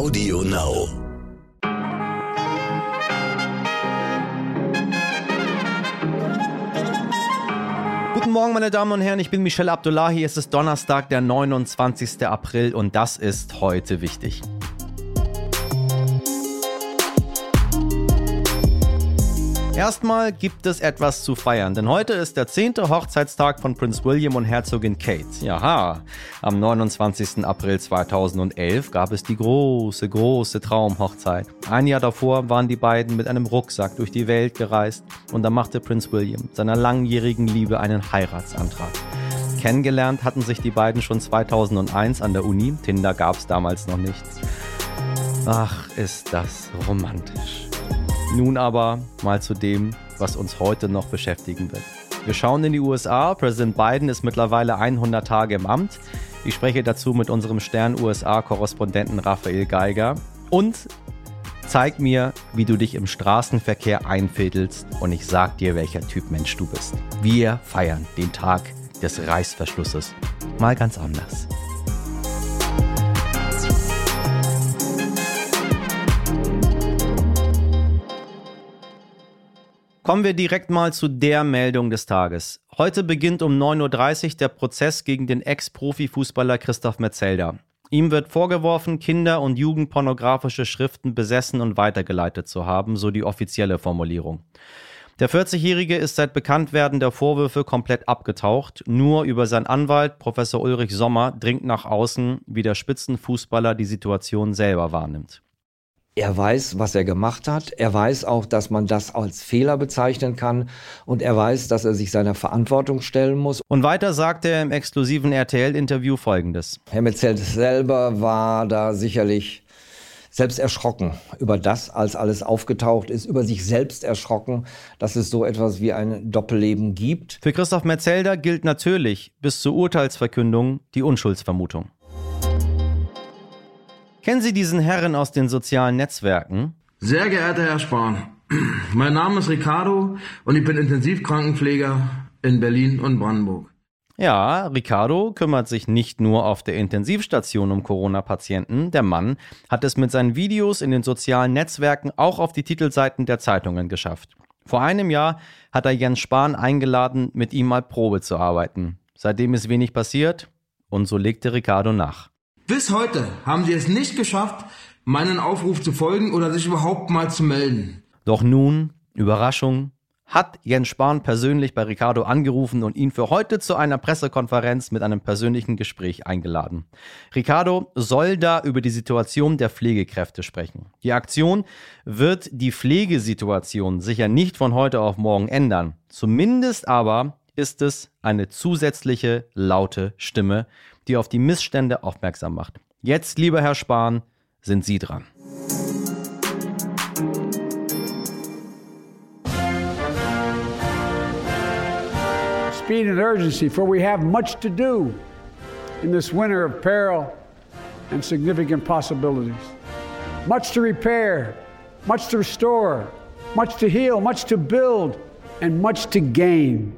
Audio Now. Guten Morgen, meine Damen und Herren, ich bin Michelle Abdullahi. Es ist Donnerstag, der 29. April und das ist heute wichtig. Erstmal gibt es etwas zu feiern, denn heute ist der 10. Hochzeitstag von Prinz William und Herzogin Kate. Jaha, am 29. April 2011 gab es die große, große Traumhochzeit. Ein Jahr davor waren die beiden mit einem Rucksack durch die Welt gereist und da machte Prinz William seiner langjährigen Liebe einen Heiratsantrag. Kennengelernt hatten sich die beiden schon 2001 an der Uni, Tinder gab es damals noch nichts. Ach, ist das romantisch. Nun aber mal zu dem, was uns heute noch beschäftigen wird. Wir schauen in die USA. Präsident Biden ist mittlerweile 100 Tage im Amt. Ich spreche dazu mit unserem Stern-USA-Korrespondenten Raphael Geiger. Und zeig mir, wie du dich im Straßenverkehr einfädelst und ich sag dir, welcher Typ Mensch du bist. Wir feiern den Tag des Reißverschlusses. Mal ganz anders. Kommen wir direkt mal zu der Meldung des Tages. Heute beginnt um 9.30 Uhr der Prozess gegen den Ex-Profi-Fußballer Christoph Metzelder. Ihm wird vorgeworfen, Kinder- und Jugendpornografische Schriften besessen und weitergeleitet zu haben, so die offizielle Formulierung. Der 40-Jährige ist seit Bekanntwerden der Vorwürfe komplett abgetaucht. Nur über seinen Anwalt, Professor Ulrich Sommer, dringt nach außen, wie der Spitzenfußballer die Situation selber wahrnimmt. Er weiß, was er gemacht hat. Er weiß auch, dass man das als Fehler bezeichnen kann. Und er weiß, dass er sich seiner Verantwortung stellen muss. Und weiter sagte er im exklusiven RTL-Interview Folgendes. Herr Metzel selber war da sicherlich selbst erschrocken über das, als alles aufgetaucht ist, über sich selbst erschrocken, dass es so etwas wie ein Doppelleben gibt. Für Christoph Metzelder gilt natürlich bis zur Urteilsverkündung die Unschuldsvermutung. Kennen Sie diesen Herren aus den sozialen Netzwerken? Sehr geehrter Herr Spahn, mein Name ist Ricardo und ich bin Intensivkrankenpfleger in Berlin und Brandenburg. Ja, Ricardo kümmert sich nicht nur auf der Intensivstation um Corona-Patienten. Der Mann hat es mit seinen Videos in den sozialen Netzwerken auch auf die Titelseiten der Zeitungen geschafft. Vor einem Jahr hat er Jens Spahn eingeladen, mit ihm mal Probe zu arbeiten. Seitdem ist wenig passiert und so legte Ricardo nach. Bis heute haben sie es nicht geschafft, meinen Aufruf zu folgen oder sich überhaupt mal zu melden. Doch nun, Überraschung, hat Jens Spahn persönlich bei Ricardo angerufen und ihn für heute zu einer Pressekonferenz mit einem persönlichen Gespräch eingeladen. Ricardo soll da über die Situation der Pflegekräfte sprechen. Die Aktion wird die Pflegesituation sicher nicht von heute auf morgen ändern. Zumindest aber ist es eine zusätzliche laute Stimme, die auf die Missstände aufmerksam macht. Jetzt, lieber Herr Spahn, sind Sie dran. Speed and urgency, for we have much to do in this winter of peril and significant possibilities. Much to repair, much to restore, much to heal, much to build, and much to gain.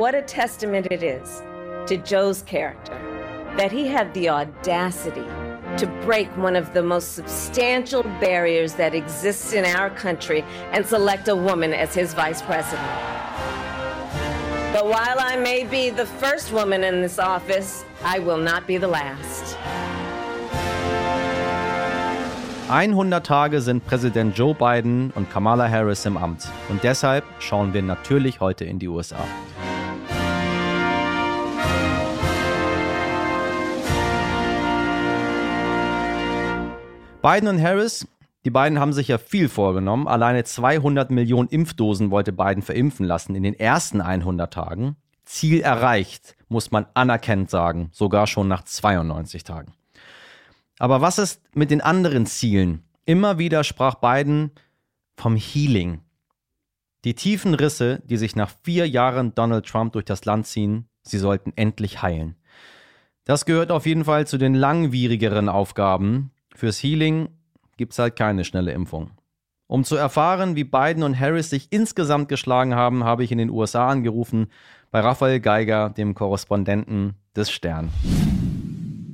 What a testament it is to Joe's character that he had the audacity to break one of the most substantial barriers that exists in our country and select a woman as his vice president. But while I may be the first woman in this office, I will not be the last. 100 Tage sind Präsident Joe Biden und Kamala Harris im Amt. Und deshalb schauen wir natürlich heute in die USA. Biden und Harris, die beiden haben sich ja viel vorgenommen. Alleine 200 Millionen Impfdosen wollte Biden verimpfen lassen in den ersten 100 Tagen. Ziel erreicht, muss man anerkennend sagen, sogar schon nach 92 Tagen. Aber was ist mit den anderen Zielen? Immer wieder sprach Biden vom Healing. Die tiefen Risse, die sich nach vier Jahren Donald Trump durch das Land ziehen, sie sollten endlich heilen. Das gehört auf jeden Fall zu den langwierigeren Aufgaben, Fürs Healing gibt es halt keine schnelle Impfung. Um zu erfahren, wie Biden und Harris sich insgesamt geschlagen haben, habe ich in den USA angerufen bei Raphael Geiger, dem Korrespondenten des Stern.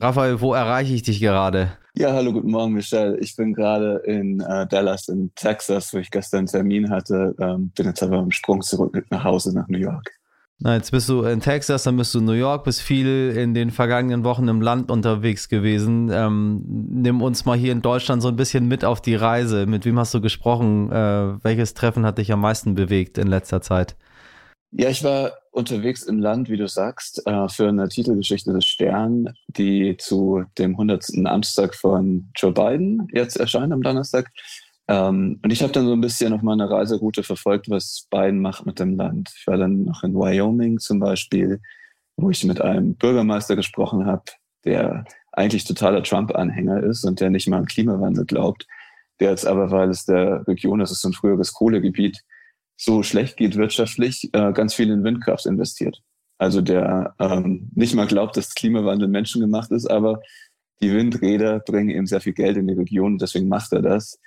Raphael, wo erreiche ich dich gerade? Ja, hallo, guten Morgen, Michelle. Ich bin gerade in äh, Dallas in Texas, wo ich gestern einen Termin hatte. Ähm, bin jetzt aber im Sprung zurück nach Hause nach New York. Na, jetzt bist du in Texas, dann bist du in New York, bist viel in den vergangenen Wochen im Land unterwegs gewesen. Ähm, nimm uns mal hier in Deutschland so ein bisschen mit auf die Reise. Mit wem hast du gesprochen? Äh, welches Treffen hat dich am meisten bewegt in letzter Zeit? Ja, ich war unterwegs im Land, wie du sagst, äh, für eine Titelgeschichte des Stern, die zu dem 100. Amtstag von Joe Biden jetzt erscheint am Donnerstag. Ähm, und ich habe dann so ein bisschen auf meiner Reiseroute verfolgt, was Biden macht mit dem Land. Ich war dann noch in Wyoming zum Beispiel, wo ich mit einem Bürgermeister gesprochen habe, der eigentlich totaler Trump-Anhänger ist und der nicht mal an Klimawandel glaubt, der jetzt aber, weil es der Region ist, es ist ein früheres Kohlegebiet, so schlecht geht wirtschaftlich, äh, ganz viel in Windkraft investiert. Also der ähm, nicht mal glaubt, dass Klimawandel menschengemacht ist, aber die Windräder bringen eben sehr viel Geld in die Region, deswegen macht er das.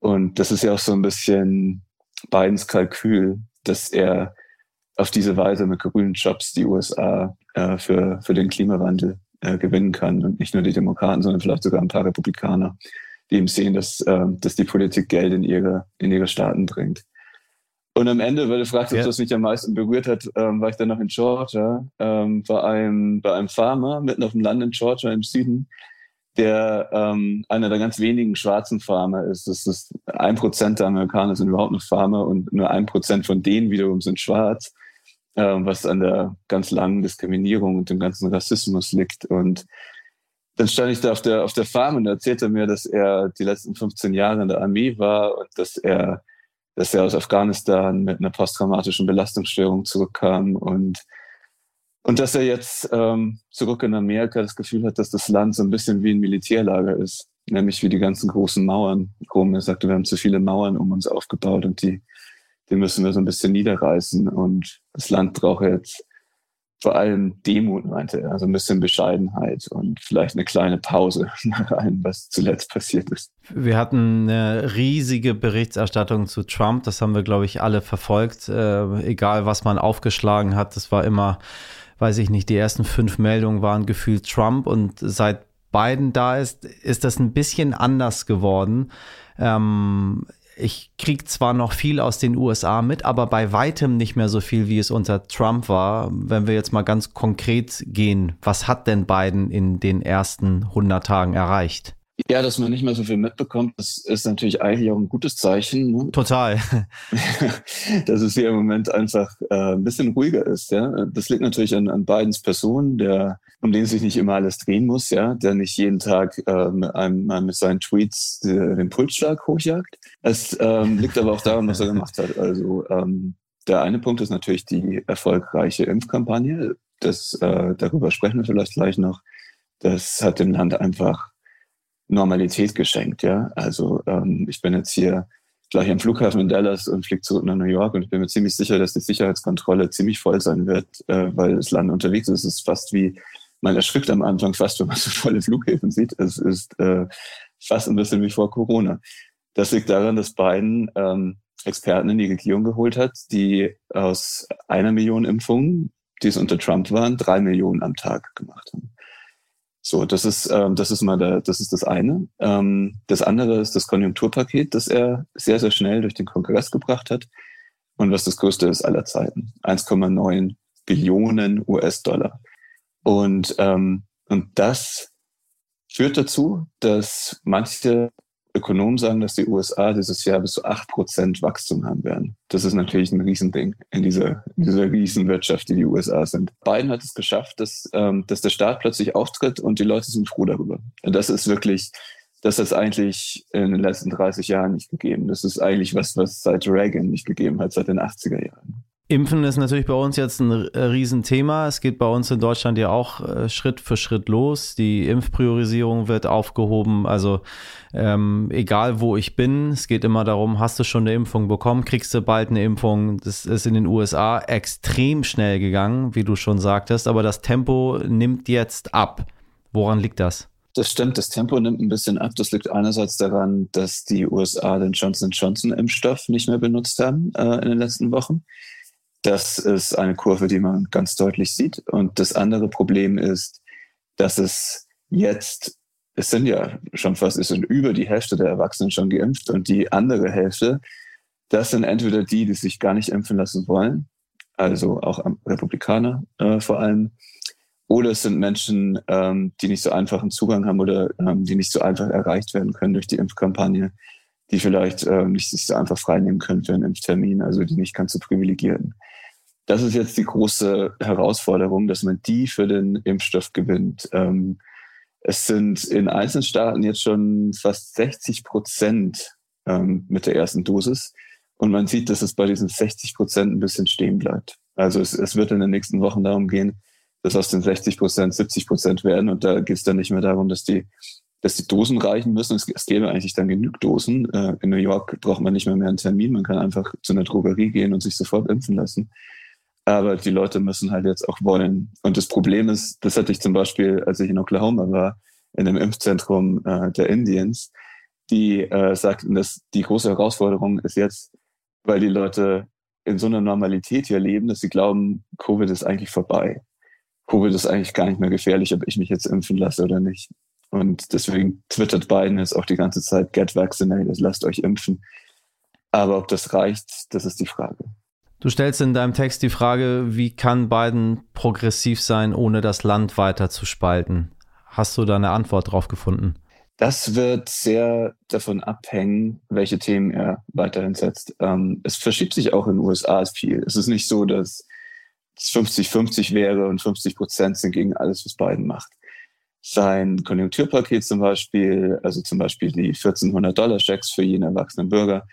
Und das ist ja auch so ein bisschen Bidens Kalkül, dass er auf diese Weise mit grünen Jobs die USA äh, für, für den Klimawandel äh, gewinnen kann. Und nicht nur die Demokraten, sondern vielleicht sogar ein paar Republikaner, die eben sehen, dass, äh, dass die Politik Geld in ihre, in ihre Staaten bringt. Und am Ende, weil du fragst, ja. ob das mich am meisten berührt hat, ähm, war ich dann noch in Georgia, ähm, bei, einem, bei einem Farmer mitten auf dem Land in Georgia im Süden, der ähm, einer der ganz wenigen schwarzen Farmer ist. Das ist ein Prozent der Amerikaner sind überhaupt noch Farmer und nur ein Prozent von denen wiederum sind schwarz, ähm, was an der ganz langen Diskriminierung und dem ganzen Rassismus liegt. Und dann stand ich da auf der, auf der Farm und erzählte mir, dass er die letzten 15 Jahre in der Armee war und dass er, dass er aus Afghanistan mit einer posttraumatischen Belastungsstörung zurückkam und und dass er jetzt ähm, zurück in Amerika das Gefühl hat, dass das Land so ein bisschen wie ein Militärlager ist, nämlich wie die ganzen großen Mauern rum. Er sagte, wir haben zu viele Mauern um uns aufgebaut und die, die müssen wir so ein bisschen niederreißen. Und das Land braucht jetzt vor allem Demut, meinte er, also ein bisschen Bescheidenheit und vielleicht eine kleine Pause nach allem, was zuletzt passiert ist. Wir hatten eine riesige Berichterstattung zu Trump, das haben wir, glaube ich, alle verfolgt, äh, egal was man aufgeschlagen hat, das war immer weiß ich nicht, die ersten fünf Meldungen waren gefühlt Trump und seit Biden da ist, ist das ein bisschen anders geworden. Ähm, ich kriege zwar noch viel aus den USA mit, aber bei weitem nicht mehr so viel, wie es unter Trump war. Wenn wir jetzt mal ganz konkret gehen, was hat denn Biden in den ersten 100 Tagen erreicht? Ja, dass man nicht mehr so viel mitbekommt, das ist natürlich eigentlich auch ein gutes Zeichen. Ne? Total. dass es hier im Moment einfach äh, ein bisschen ruhiger ist. Ja? Das liegt natürlich an, an Bidens Person, der, um den sich nicht immer alles drehen muss, ja, der nicht jeden Tag äh, mit, einem, mit seinen Tweets den Pulsschlag hochjagt. Es ähm, liegt aber auch daran, was er gemacht hat. Also ähm, der eine Punkt ist natürlich die erfolgreiche Impfkampagne. Das, äh, darüber sprechen wir vielleicht gleich noch. Das hat dem Land einfach Normalität geschenkt. Ja, also ähm, ich bin jetzt hier gleich am Flughafen in Dallas und fliege zurück nach New York und ich bin mir ziemlich sicher, dass die Sicherheitskontrolle ziemlich voll sein wird, äh, weil das Land unterwegs ist. Es ist fast wie, man erschrickt am Anfang fast, wenn man so volle Flughäfen sieht. Es ist äh, fast ein bisschen wie vor Corona. Das liegt daran, dass Biden ähm, Experten in die Regierung geholt hat, die aus einer Million Impfungen, die es unter Trump waren, drei Millionen am Tag gemacht haben. So, das ist, ähm, das ist mal der, das ist das eine. Ähm, das andere ist das Konjunkturpaket, das er sehr, sehr schnell durch den Kongress gebracht hat. Und was das größte ist aller Zeiten. 1,9 Billionen US-Dollar. Und, ähm, und das führt dazu, dass manche Ökonomen sagen, dass die USA dieses Jahr bis zu acht Prozent Wachstum haben werden. Das ist natürlich ein Riesending in dieser, in dieser Riesenwirtschaft, die die USA sind. Biden hat es geschafft, dass, ähm, dass der Staat plötzlich auftritt und die Leute sind froh darüber. Das ist wirklich, das hat eigentlich in den letzten 30 Jahren nicht gegeben. Das ist eigentlich was, was seit Reagan nicht gegeben hat, seit den 80er Jahren. Impfen ist natürlich bei uns jetzt ein äh, Riesenthema. Es geht bei uns in Deutschland ja auch äh, Schritt für Schritt los. Die Impfpriorisierung wird aufgehoben. Also ähm, egal wo ich bin, es geht immer darum, hast du schon eine Impfung bekommen, kriegst du bald eine Impfung. Das ist in den USA extrem schnell gegangen, wie du schon sagtest. Aber das Tempo nimmt jetzt ab. Woran liegt das? Das stimmt, das Tempo nimmt ein bisschen ab. Das liegt einerseits daran, dass die USA den Johnson Johnson Impfstoff nicht mehr benutzt haben äh, in den letzten Wochen Das ist eine Kurve, die man ganz deutlich sieht. Und das andere Problem ist, dass es jetzt, es sind ja schon fast, es sind über die Hälfte der Erwachsenen schon geimpft und die andere Hälfte, das sind entweder die, die sich gar nicht impfen lassen wollen, also auch Republikaner äh, vor allem, oder es sind Menschen, ähm, die nicht so einfachen Zugang haben oder ähm, die nicht so einfach erreicht werden können durch die Impfkampagne, die vielleicht ähm, nicht sich so einfach freinehmen können für einen Impftermin, also die nicht ganz so privilegierten. Das ist jetzt die große Herausforderung, dass man die für den Impfstoff gewinnt. Ähm, es sind in einzelnen Staaten jetzt schon fast 60 Prozent ähm, mit der ersten Dosis. Und man sieht, dass es bei diesen 60 Prozent ein bisschen stehen bleibt. Also es, es wird in den nächsten Wochen darum gehen, dass aus den 60 Prozent 70 Prozent werden. Und da geht es dann nicht mehr darum, dass die, dass die Dosen reichen müssen. Es, es gäbe eigentlich dann genug Dosen. Äh, in New York braucht man nicht mehr mehr einen Termin. Man kann einfach zu einer Drogerie gehen und sich sofort impfen lassen. Aber die Leute müssen halt jetzt auch wollen. Und das Problem ist, das hatte ich zum Beispiel, als ich in Oklahoma war, in einem Impfzentrum äh, der Indians, die äh, sagten, dass die große Herausforderung ist jetzt, weil die Leute in so einer Normalität hier leben, dass sie glauben, Covid ist eigentlich vorbei. Covid ist eigentlich gar nicht mehr gefährlich, ob ich mich jetzt impfen lasse oder nicht. Und deswegen twittert Biden jetzt auch die ganze Zeit, get vaccinated, lasst euch impfen. Aber ob das reicht, das ist die Frage. Du stellst in deinem Text die Frage, wie kann Biden progressiv sein, ohne das Land weiter zu spalten? Hast du da eine Antwort drauf gefunden? Das wird sehr davon abhängen, welche Themen er weiterhin setzt. Ähm, es verschiebt sich auch in den USA viel. Es ist nicht so, dass es 50-50 wäre und 50 Prozent sind gegen alles, was Biden macht. Sein Konjunkturpaket zum Beispiel, also zum Beispiel die 1400 Dollar Schecks für jeden erwachsenen Bürger,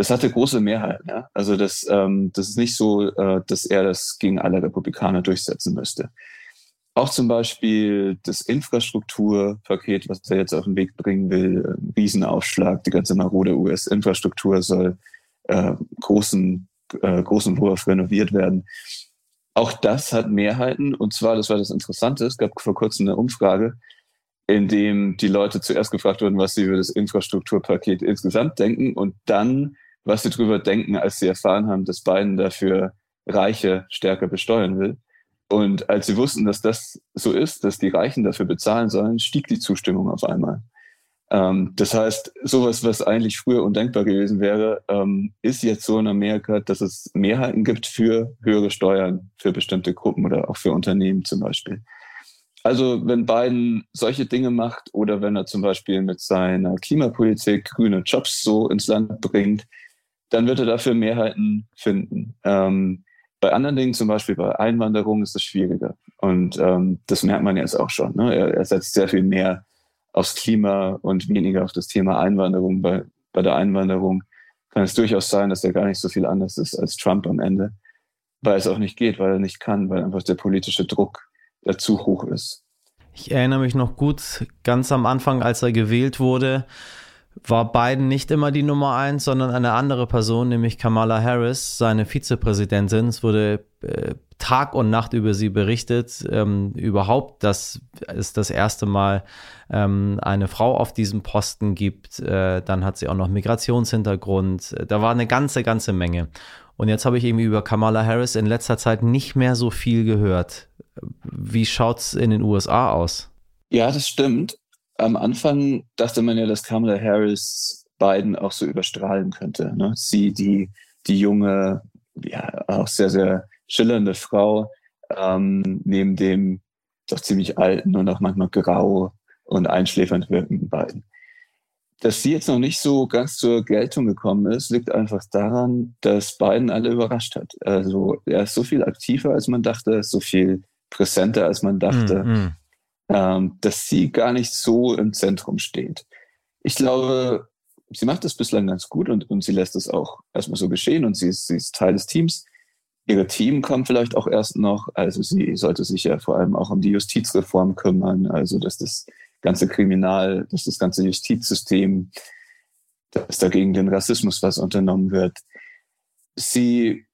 das hatte große Mehrheit. Ja? Also das, ähm, das ist nicht so, äh, dass er das gegen alle Republikaner durchsetzen müsste. Auch zum Beispiel das Infrastrukturpaket, was er jetzt auf den Weg bringen will, Riesenaufschlag, die ganze marode US-Infrastruktur soll äh, großen, äh, großen Wurf renoviert werden. Auch das hat Mehrheiten. Und zwar, das war das Interessante, es gab vor kurzem eine Umfrage, in dem die Leute zuerst gefragt wurden, was sie über das Infrastrukturpaket insgesamt denken und dann, was sie darüber denken, als sie erfahren haben, dass Biden dafür Reiche stärker besteuern will. Und als sie wussten, dass das so ist, dass die Reichen dafür bezahlen sollen, stieg die Zustimmung auf einmal. Ähm, das heißt, sowas, was eigentlich früher undenkbar gewesen wäre, ähm, ist jetzt so in Amerika, dass es Mehrheiten gibt für höhere Steuern für bestimmte Gruppen oder auch für Unternehmen zum Beispiel. Also wenn Biden solche Dinge macht oder wenn er zum Beispiel mit seiner Klimapolitik grüne Jobs so ins Land bringt, dann wird er dafür Mehrheiten finden. Ähm, bei anderen Dingen, zum Beispiel bei Einwanderung, ist es schwieriger. Und ähm, das merkt man jetzt auch schon. Ne? Er, er, setzt sehr viel mehr aufs Klima und weniger auf das Thema Einwanderung. Bei, bei der Einwanderung kann es durchaus sein, dass er gar nicht so viel anders ist als Trump am Ende, weil es auch nicht geht, weil er nicht kann, weil einfach der politische Druck der zu hoch ist. Ich erinnere mich noch gut, ganz am Anfang, als er gewählt wurde, war Biden nicht immer die Nummer eins, sondern eine andere Person, nämlich Kamala Harris, seine Vizepräsidentin. Es wurde äh, Tag und Nacht über sie berichtet. Ähm, überhaupt, dass es das erste Mal ähm, eine Frau auf diesem Posten gibt. Äh, dann hat sie auch noch Migrationshintergrund. Da war eine ganze, ganze Menge. Und jetzt habe ich irgendwie über Kamala Harris in letzter Zeit nicht mehr so viel gehört. Wie schaut es in den USA aus? Ja, das stimmt. Am Anfang dachte man ja, dass Kamala Harris Biden auch so überstrahlen könnte. Ne? Sie, die, die junge, ja, auch sehr, sehr schillernde Frau, ähm, neben dem doch ziemlich alten und auch manchmal grau und einschläfernd wirkenden Biden. Dass sie jetzt noch nicht so ganz zur Geltung gekommen ist, liegt einfach daran, dass Biden alle überrascht hat. Also er ist so viel aktiver, als man dachte, so viel präsenter, als man dachte, mm, mm. Ähm, dass sie gar nicht so im Zentrum steht. Ich glaube, sie macht das bislang ganz gut und, und sie lässt es auch erstmal so geschehen und sie ist, sie ist Teil des Teams. Ihre Team kommt vielleicht auch erst noch. Also sie sollte sich ja vor allem auch um die Justizreform kümmern, also dass das ganze Kriminal, dass das ganze Justizsystem, dass dagegen den Rassismus was unternommen wird. Sie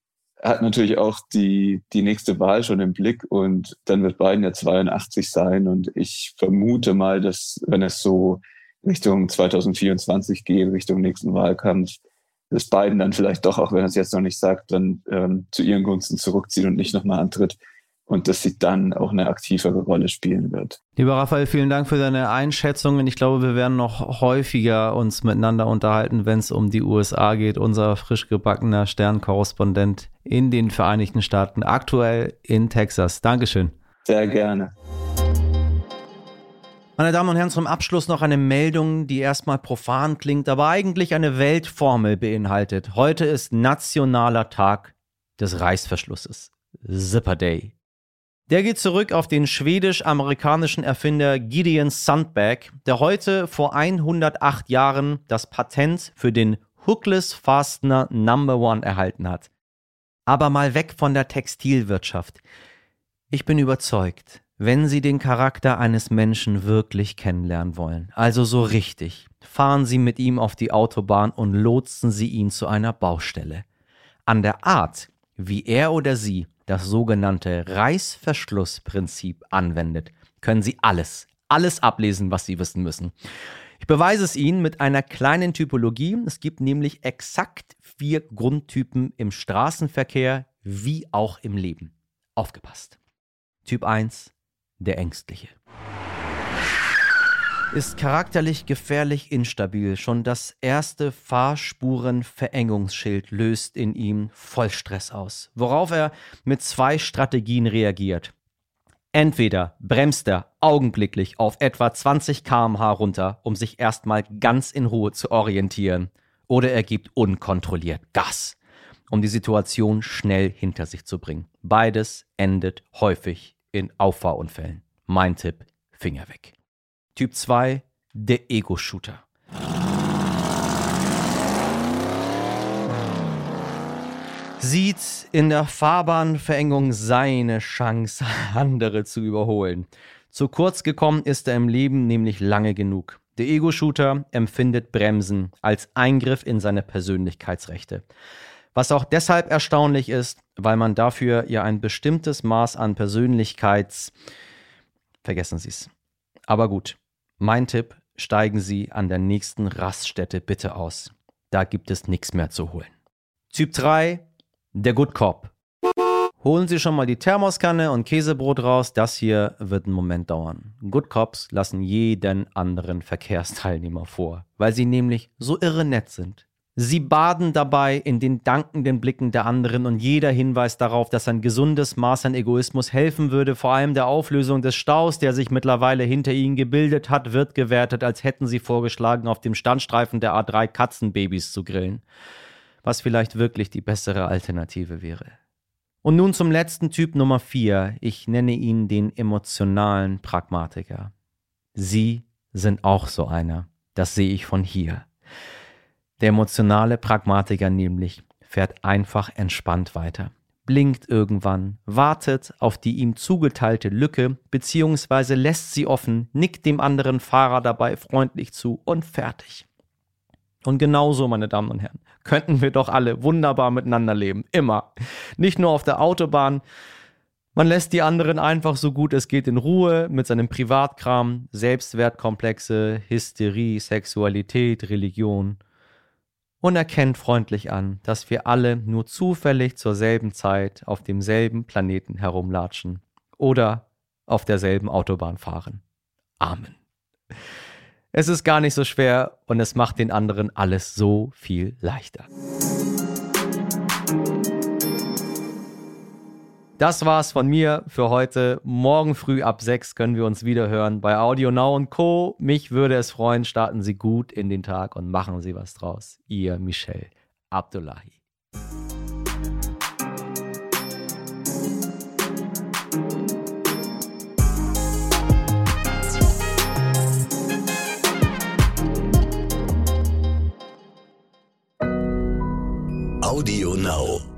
hat natürlich auch die, die nächste Wahl schon im Blick und dann wird Biden ja 82 sein und ich vermute mal, dass wenn es so Richtung 2024 geht, Richtung nächsten Wahlkampf, dass Biden dann vielleicht doch, auch wenn er es jetzt noch nicht sagt, dann ähm, zu ihren Gunsten zurückzieht und nicht nochmal antritt und dass sie dann auch eine aktivere Rolle spielen wird. Lieber Raphael, vielen Dank für deine Einschätzungen. Ich glaube, wir werden noch häufiger uns miteinander unterhalten, wenn es um die USA geht. Unser frisch gebackener Sternkorrespondent in den Vereinigten Staaten, aktuell in Texas. Dankeschön. Sehr gerne. Meine Damen und Herren, zum Abschluss noch eine Meldung, die erstmal profan klingt, aber eigentlich eine Weltformel beinhaltet. Heute ist Nationaler Tag des Reißverschlusses. Zipper Day. Der geht zurück auf den schwedisch-amerikanischen Erfinder Gideon Sundback, der heute vor 108 Jahren das Patent für den Hookless Fastener Number One erhalten hat. Aber mal weg von der Textilwirtschaft. Ich bin überzeugt, wenn Sie den Charakter eines Menschen wirklich kennenlernen wollen, also so richtig, fahren Sie mit ihm auf die Autobahn und lotsen Sie ihn zu einer Baustelle. An der Art, wie er oder sie das sogenannte Reißverschlussprinzip anwendet, können Sie alles, alles ablesen, was Sie wissen müssen. Ich beweise es Ihnen mit einer kleinen Typologie. Es gibt nämlich exakt vier Grundtypen im Straßenverkehr wie auch im Leben. Aufgepasst. Typ 1 der Ängstliche. Ist charakterlich gefährlich instabil. Schon das erste Fahrspurenverengungsschild löst in ihm Vollstress aus, worauf er mit zwei Strategien reagiert. Entweder bremst er augenblicklich auf etwa 20 km/h runter, um sich erstmal ganz in Ruhe zu orientieren, oder er gibt unkontrolliert Gas, um die Situation schnell hinter sich zu bringen. Beides endet häufig in Auffahrunfällen. Mein Tipp, Finger weg. Typ 2, der Ego-Shooter. Sieht in der Fahrbahnverengung seine Chance, andere zu überholen. Zu kurz gekommen ist er im Leben nämlich lange genug. Der Ego-Shooter empfindet Bremsen als Eingriff in seine Persönlichkeitsrechte. Was auch deshalb erstaunlich ist, weil man dafür ja ein bestimmtes Maß an Persönlichkeits... Vergessen Sie es. Aber gut, mein Tipp, steigen Sie an der nächsten Raststätte bitte aus. Da gibt es nichts mehr zu holen. Typ 3, der Good Cop. Holen Sie schon mal die Thermoskanne und Käsebrot raus, das hier wird einen Moment dauern. Good Cops lassen jeden anderen Verkehrsteilnehmer vor, weil sie nämlich so irre nett sind. Sie baden dabei in den dankenden Blicken der anderen und jeder Hinweis darauf, dass ein gesundes Maß an Egoismus helfen würde, vor allem der Auflösung des Staus, der sich mittlerweile hinter ihnen gebildet hat, wird gewertet, als hätten sie vorgeschlagen, auf dem Standstreifen der A3 Katzenbabys zu grillen. Was vielleicht wirklich die bessere Alternative wäre. Und nun zum letzten Typ Nummer 4. Ich nenne ihn den emotionalen Pragmatiker. Sie sind auch so einer. Das sehe ich von hier. Der emotionale Pragmatiker nämlich fährt einfach entspannt weiter, blinkt irgendwann, wartet auf die ihm zugeteilte Lücke beziehungsweise lässt sie offen, nickt dem anderen Fahrer dabei freundlich zu und fertig. Und genauso, meine Damen und Herren, könnten wir doch alle wunderbar miteinander leben. Immer. Nicht nur auf der Autobahn. Man lässt die anderen einfach so gut es geht in Ruhe mit seinem Privatkram, Selbstwertkomplexe, Hysterie, Sexualität, Religion und erkennt freundlich an, dass wir alle nur zufällig zur selben Zeit auf demselben Planeten herumlatschen oder auf derselben Autobahn fahren. Amen. Es ist gar nicht so schwer und es macht den anderen alles so viel leichter. Das war's von mir für heute. Morgen früh ab 6 können wir uns wieder hören bei Audio Now und Co. Mich würde es freuen, starten Sie gut in den Tag und machen Sie was draus. Ihr Michel Abdullahi. Audio Now.